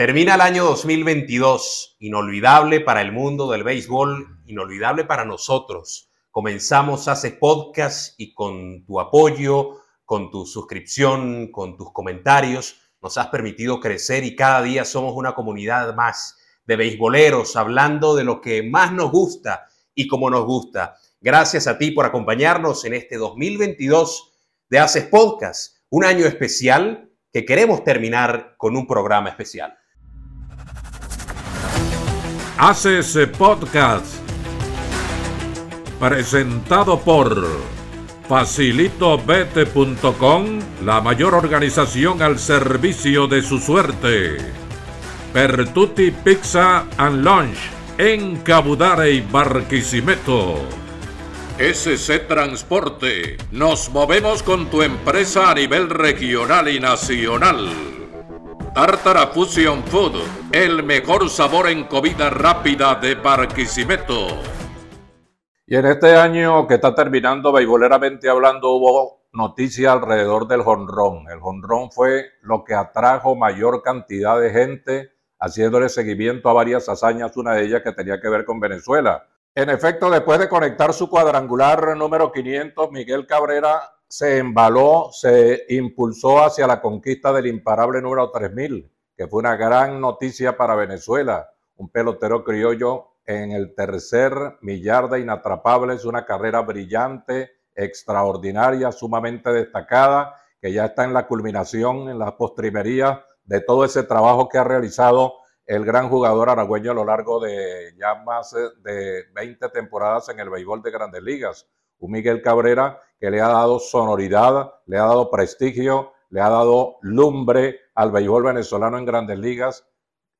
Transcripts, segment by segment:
Termina el año 2022, inolvidable para el mundo del béisbol, inolvidable para nosotros. Comenzamos hace podcast y con tu apoyo, con tu suscripción, con tus comentarios, nos has permitido crecer y cada día somos una comunidad más de beisboleros hablando de lo que más nos gusta y como nos gusta. Gracias a ti por acompañarnos en este 2022 de Haces Podcast, un año especial que queremos terminar con un programa especial. Haces Podcast. Presentado por facilitobete.com, la mayor organización al servicio de su suerte. Pertuti Pizza and Lunch en Cabudare y Barquisimeto. SC Transporte. Nos movemos con tu empresa a nivel regional y nacional. Tartara Fusion Food, el mejor sabor en comida rápida de Barquisimeto. Y en este año que está terminando, beisboleramente hablando, hubo noticia alrededor del jonrón. El jonrón fue lo que atrajo mayor cantidad de gente haciéndole seguimiento a varias hazañas, una de ellas que tenía que ver con Venezuela. En efecto, después de conectar su cuadrangular número 500, Miguel Cabrera se embaló, se impulsó hacia la conquista del imparable número 3000, que fue una gran noticia para Venezuela. Un pelotero criollo en el tercer millar de inatrapables, una carrera brillante, extraordinaria, sumamente destacada, que ya está en la culminación, en la postrimería de todo ese trabajo que ha realizado el gran jugador aragüeño a lo largo de ya más de 20 temporadas en el béisbol de grandes ligas un Miguel Cabrera que le ha dado sonoridad, le ha dado prestigio, le ha dado lumbre al béisbol venezolano en grandes ligas,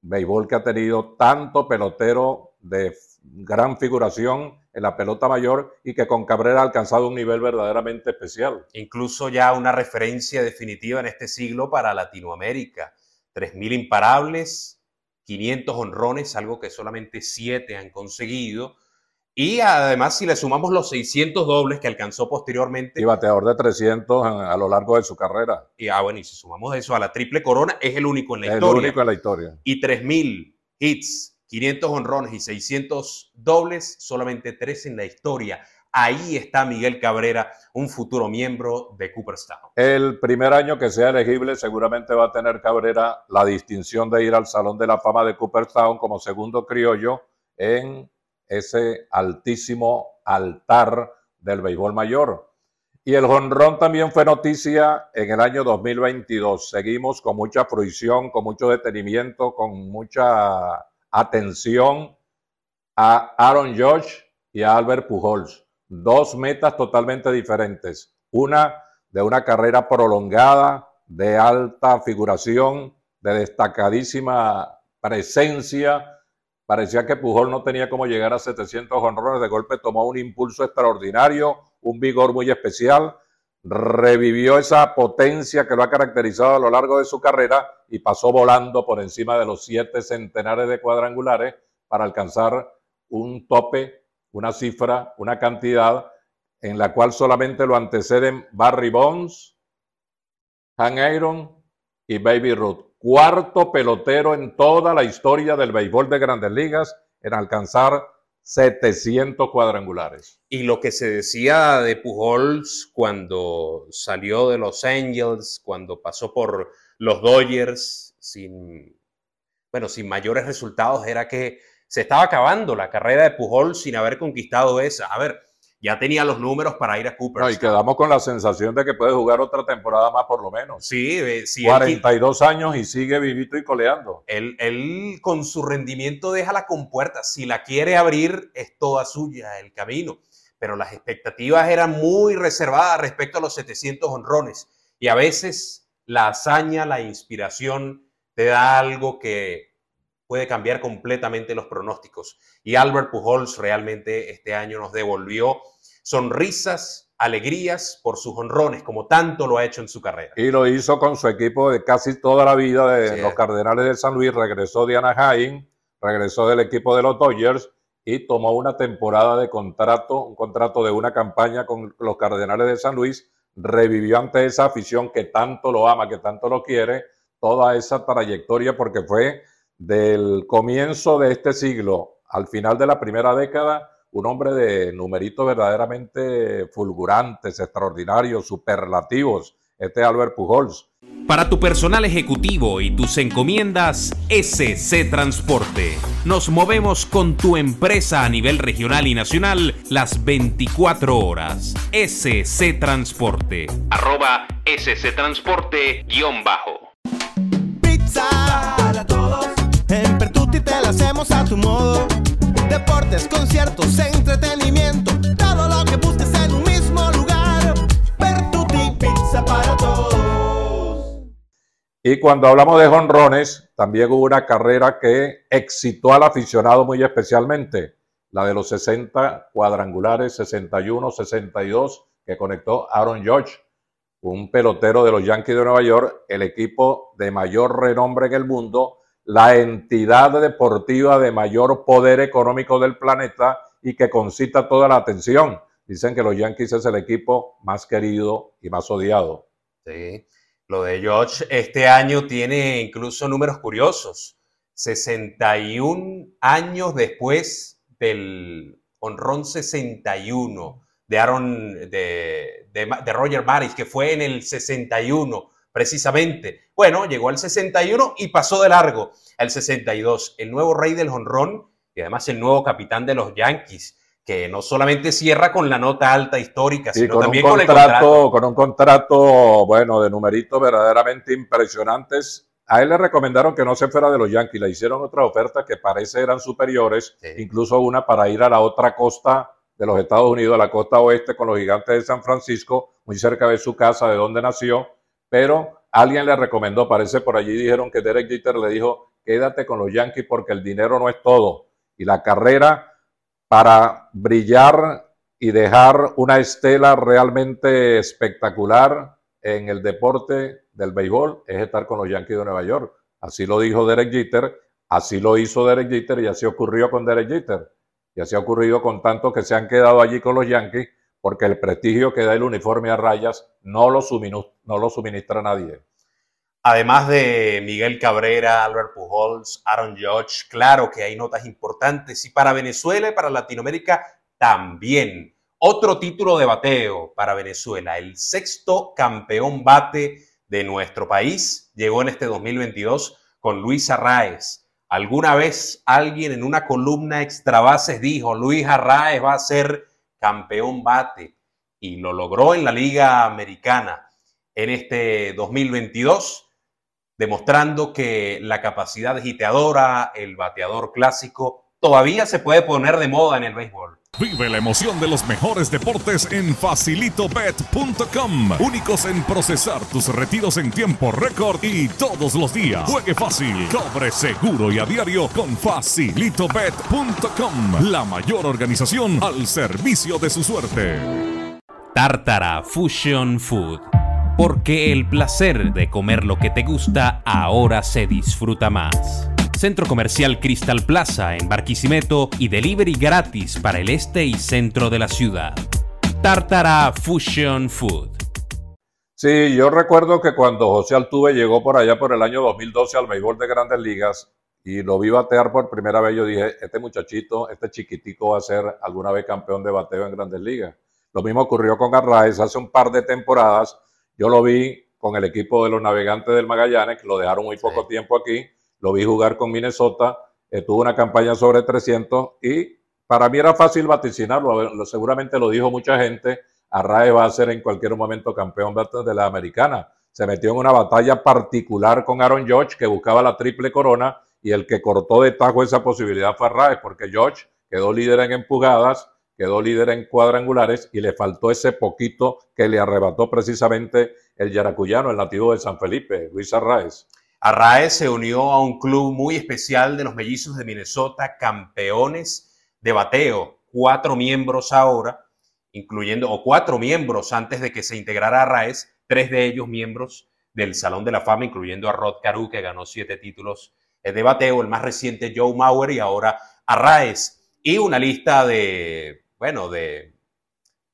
béisbol que ha tenido tanto pelotero de gran figuración en la pelota mayor y que con Cabrera ha alcanzado un nivel verdaderamente especial. Incluso ya una referencia definitiva en este siglo para Latinoamérica. 3.000 imparables, 500 honrones, algo que solamente 7 han conseguido y además, si le sumamos los 600 dobles que alcanzó posteriormente. Y bateador de 300 a, lo largo de su carrera. Y ah, bueno, y si sumamos eso a la triple corona, es el único en la historia. El único en la historia. Y 3000 hits, 500 honrones y 600 dobles, solamente tres en la historia. Ahí está Miguel Cabrera, un futuro miembro de Cooperstown. El primer año que sea elegible, seguramente va a tener Cabrera la distinción de ir al Salón de la Fama de Cooperstown como segundo criollo en ese altísimo altar del béisbol mayor. Y el jonrón también fue noticia en el año 2022. Seguimos con mucha fruición, con mucho detenimiento, con mucha atención a Aaron Josh y a Albert Pujols. Dos metas totalmente diferentes. Una de una carrera prolongada, de alta figuración, de destacadísima presencia Parecía que Pujol no tenía cómo llegar a 700 honrones. De golpe tomó un impulso extraordinario, un vigor muy especial. Revivió esa potencia que lo ha caracterizado a lo largo de su carrera y pasó volando por encima de los siete centenares de cuadrangulares para alcanzar un tope, una cifra, una cantidad en la cual solamente lo anteceden Barry Bonds, Han Aaron y Baby Ruth cuarto pelotero en toda la historia del béisbol de grandes ligas en alcanzar 700 cuadrangulares. Y lo que se decía de Pujols cuando salió de Los Angels, cuando pasó por los Dodgers sin, bueno, sin mayores resultados, era que se estaba acabando la carrera de Pujols sin haber conquistado esa. A ver, ya tenía los números para ir a Cooper. y quedamos con la sensación de que puede jugar otra temporada más por lo menos. Sí, eh, sí 42 años y sigue vivito y coleando. Él, él, con su rendimiento deja la compuerta. Si la quiere abrir, es toda suya el camino. Pero las expectativas eran muy reservadas respecto a los 700 honrones. Y a veces la hazaña, la inspiración, te da algo que puede cambiar completamente los pronósticos. Y Albert Pujols realmente este año nos devolvió sonrisas, alegrías por sus honrones, como tanto lo ha hecho en su carrera. Y lo hizo con su equipo de casi toda la vida de los Cardenales de San Luis, regresó de Anaheim, regresó del equipo de los Dodgers y tomó una temporada de contrato, un contrato de una campaña con los Cardenales de San Luis, revivió ante esa afición que tanto lo ama, que tanto lo quiere, toda esa trayectoria porque fue del comienzo de este siglo al final de la primera década un hombre de numeritos verdaderamente fulgurantes, extraordinarios, superlativos. Este es Albert Pujols. Para tu personal ejecutivo y tus encomiendas, SC Transporte. Nos movemos con tu empresa a nivel regional y nacional las 24 horas. SC Transporte. Arroba SC Transporte guion bajo. Hacemos a tu modo. Deportes, conciertos, entretenimiento. Todo lo que busques en un mismo lugar. Pertuti Pizza para todos. Y cuando hablamos de jonrones, también hubo una carrera que excitó al aficionado muy especialmente, la de los 60 cuadrangulares, 61, 62, que conectó Aaron George, un pelotero de los Yankees de Nueva York, el equipo de mayor renombre en el mundo, la entidad deportiva de mayor poder económico del planeta y que concita toda la atención. Dicen que los Yankees es el equipo más querido y más odiado. Sí. Lo de George este año tiene incluso números curiosos. 61 años después del honrón 61 de Aaron, de, de, Roger Maris, que fue en el 61 precisamente. Bueno, llegó al 61 y pasó de largo al 62. El nuevo rey del honrón y además el nuevo capitán de los Yankees que no solamente cierra con la nota alta histórica, sino con también con el contrato, con un contrato, bueno, de numeritos verdaderamente impresionantes. A él le recomendaron que no se fuera de los Yankees, le hicieron otra oferta que parece eran superiores, Sí. incluso una para ir a la otra costa de los Estados Unidos, a la costa oeste con los gigantes de San Francisco, muy cerca de su casa, de donde nació, pero alguien le recomendó, parece por allí dijeron que Derek Jeter le dijo, quédate con los Yankees porque el dinero no es todo. Y la carrera para brillar y dejar una estela realmente espectacular en el deporte del béisbol es estar con los Yankees de Nueva York. Así lo dijo Derek Jeter, así lo hizo Derek Jeter y así ocurrió con Derek Jeter. Y así ha ocurrido con tantos que se han quedado allí con los Yankees porque el prestigio que da el uniforme a rayas no lo, suministra nadie. Además de Miguel Cabrera, Albert Pujols, Aaron Judge, claro que hay notas importantes y para Venezuela y para Latinoamérica también. Otro título de bateo para Venezuela, el sexto campeón bate de nuestro país, llegó en este 2022 con Luis Arraez. Alguna vez alguien en una columna extra bases dijo, Luis Arraez va a ser campeón bate y lo logró en la Liga Americana en este 2022 demostrando que la capacidad giteadora, el bateador clásico, todavía se puede poner de moda en el béisbol. Vive la emoción de los mejores deportes en facilitobet.com. Únicos en procesar tus retiros en tiempo récord y todos los días. Juegue fácil, cobre seguro y a diario con facilitobet.com. La mayor organización al servicio de su suerte. Tártara Fusion Food. Porque el placer de comer lo que te gusta ahora se disfruta más. Centro Comercial Crystal Plaza en Barquisimeto y delivery gratis para el este y centro de la ciudad. Tártara Fusion Food. Sí, yo recuerdo que cuando José Altuve llegó por allá por el año 2012 al béisbol de grandes ligas y lo vi batear por primera vez, yo dije, este muchachito, este chiquitico va a ser alguna vez campeón de bateo en grandes ligas. Lo mismo ocurrió con Arraez hace un par de temporadas. Yo lo vi con el equipo de los navegantes del Magallanes, que lo dejaron muy poco Sí. tiempo aquí. Lo vi jugar con Minnesota, eh, tuvo una campaña sobre 300 y para mí era fácil vaticinarlo. Seguramente lo dijo mucha gente. Arraez va a ser en cualquier momento campeón de la americana. Se metió en una batalla particular con Aaron George, que buscaba la triple corona, y el que cortó de tajo esa posibilidad fue Arraez, porque George quedó líder en empujadas, quedó líder en cuadrangulares, y le faltó ese poquito que le arrebató precisamente el yaracuyano, el nativo de San Felipe, Luis Arraez. Arraez se unió a un club muy especial de los mellizos de Minnesota, campeones de bateo, cuatro miembros ahora, incluyendo, o cuatro miembros antes de que se integrara Arraez, tres de ellos miembros del Salón de la Fama, incluyendo a Rod Carew, que ganó siete títulos eh, de bateo, el más reciente Joe Mauer y ahora Arraez. Y una lista de, bueno, de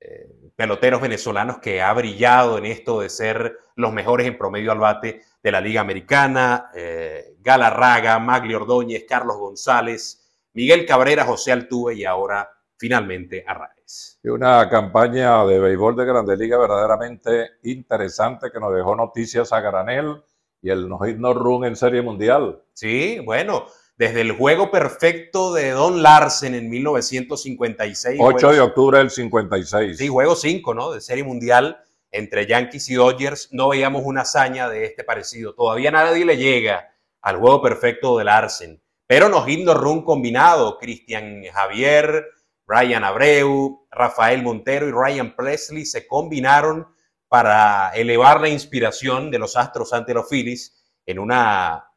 eh, peloteros venezolanos que ha brillado en esto de ser los mejores en promedio al bate de la Liga Americana, eh, Galarraga, Magli Ordóñez, Carlos González, Miguel Cabrera, José Altuve y ahora finalmente Arraez. Y una campaña de béisbol de Grandes Liga verdaderamente interesante que nos dejó noticias a granel y el no hit no run en Serie Mundial. Sí, bueno, desde el juego perfecto de Don Larsen en 1956. 8 de octubre del 56. Sí, juego 5, ¿no? De Serie Mundial entre Yankees y Dodgers. No veíamos una hazaña de este parecido. Todavía nadie le llega al juego perfecto de Larsen. Pero nos hizo run combinado. Cristian Javier, Ryan Abreu, Rafael Montero y Ryan Presley se combinaron para elevar la inspiración de los Astros ante los Phillies en una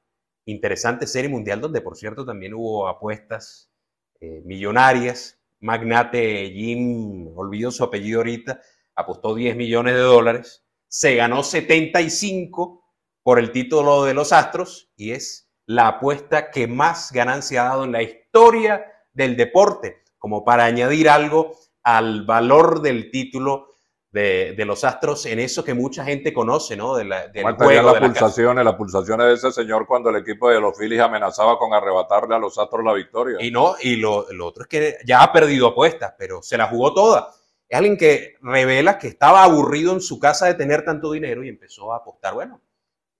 interesante serie mundial donde, por cierto, también hubo apuestas eh, millonarias. Magnate Jim, olvido su apellido ahorita, apostó 10 millones de dólares, se ganó 75 por el título de los Astros y es la apuesta que más ganancia ha dado en la historia del deporte, como para añadir algo al valor del título de, los Astros en eso que mucha gente conoce, ¿no? De la, del juego, las pulsaciones, las pulsaciones de ese señor cuando el equipo de los Phillies amenazaba con arrebatarle a los Astros la victoria. Y no, y lo, otro es que ya ha perdido apuestas, pero se la jugó toda. Es alguien que revela que estaba aburrido en su casa de tener tanto dinero y empezó a apostar. Bueno,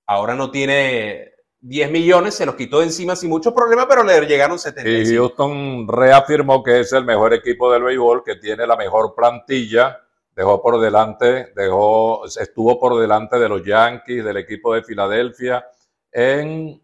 ahora no tiene 10 millones, se los quitó de encima sin mucho problema, pero le llegaron 70. Y Houston reafirmó que es el mejor equipo del béisbol, que tiene la mejor plantilla dejó por delante, dejó, estuvo por delante de los Yankees, del equipo de Filadelfia, en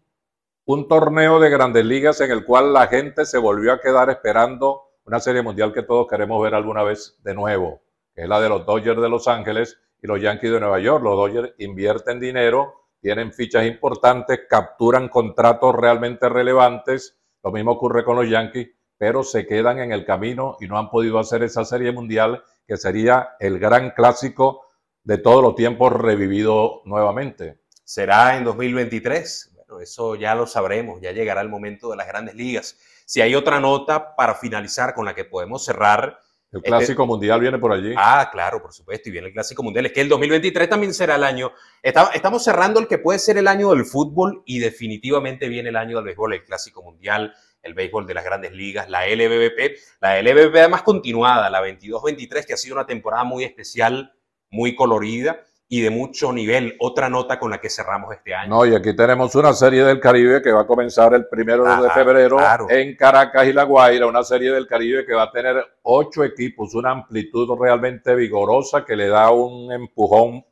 un torneo de grandes ligas en el cual la gente se volvió a quedar esperando una serie mundial que todos queremos ver alguna vez de nuevo, que es la de los Dodgers de Los Ángeles y los Yankees de Nueva York. Los Dodgers invierten dinero, tienen fichas importantes, capturan contratos realmente relevantes. Lo mismo ocurre con los Yankees, pero se quedan en el camino y no han podido hacer esa serie mundial que sería el gran clásico de todos los tiempos revivido nuevamente. ¿Será en 2023? Bueno, eso ya lo sabremos, ya llegará el momento de las grandes ligas. Si hay otra nota para finalizar con la que podemos cerrar. El este Clásico Mundial viene por allí. Ah, claro, por supuesto, y viene el Clásico Mundial. Es que el 2023 también será el año. Estamos cerrando el que puede ser el año del fútbol y definitivamente viene el año del béisbol, el Clásico Mundial el béisbol de las grandes ligas, la LBBP, la LBBP además continuada, la 22-23, que ha sido una temporada muy especial, muy colorida y de mucho nivel. Otra nota con la que cerramos este año. No, y aquí tenemos una serie del Caribe que va a comenzar el primero de febrero en Caracas y La Guaira, una serie del Caribe que va a tener ocho equipos, una amplitud realmente vigorosa que le da un empujón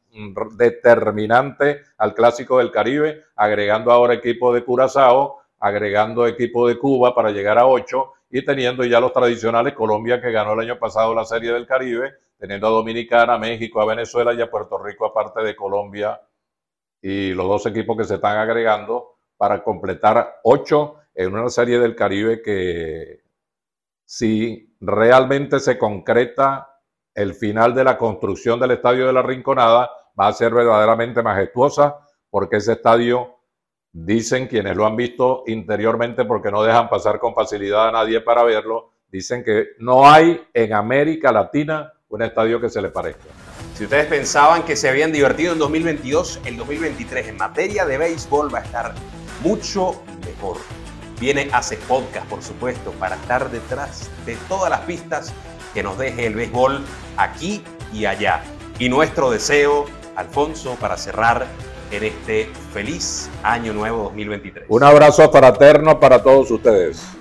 determinante al clásico del Caribe, agregando ahora equipo de Curazao, agregando equipo de Cuba para llegar a ocho y teniendo ya los tradicionales Colombia que ganó el año pasado la Serie del Caribe, teniendo a Dominicana, México, a Venezuela y a Puerto Rico aparte de Colombia y los dos equipos que se están agregando para completar ocho en una Serie del Caribe que si realmente se concreta el final de la construcción del Estadio de la Rinconada, va a ser verdaderamente majestuosa porque ese estadio Dicen quienes lo han visto interiormente porque no dejan pasar con facilidad a nadie para verlo, dicen que no hay en América Latina un estadio que se le parezca. Si ustedes pensaban que se habían divertido en 2022, el 2023 en materia de béisbol va a estar mucho mejor. Viene Hace Podcast, por supuesto, para estar detrás de todas las pistas que nos deje el béisbol aquí y allá. Y nuestro deseo, Alfonso, para cerrar en este feliz año nuevo 2023. Un abrazo fraterno para todos ustedes.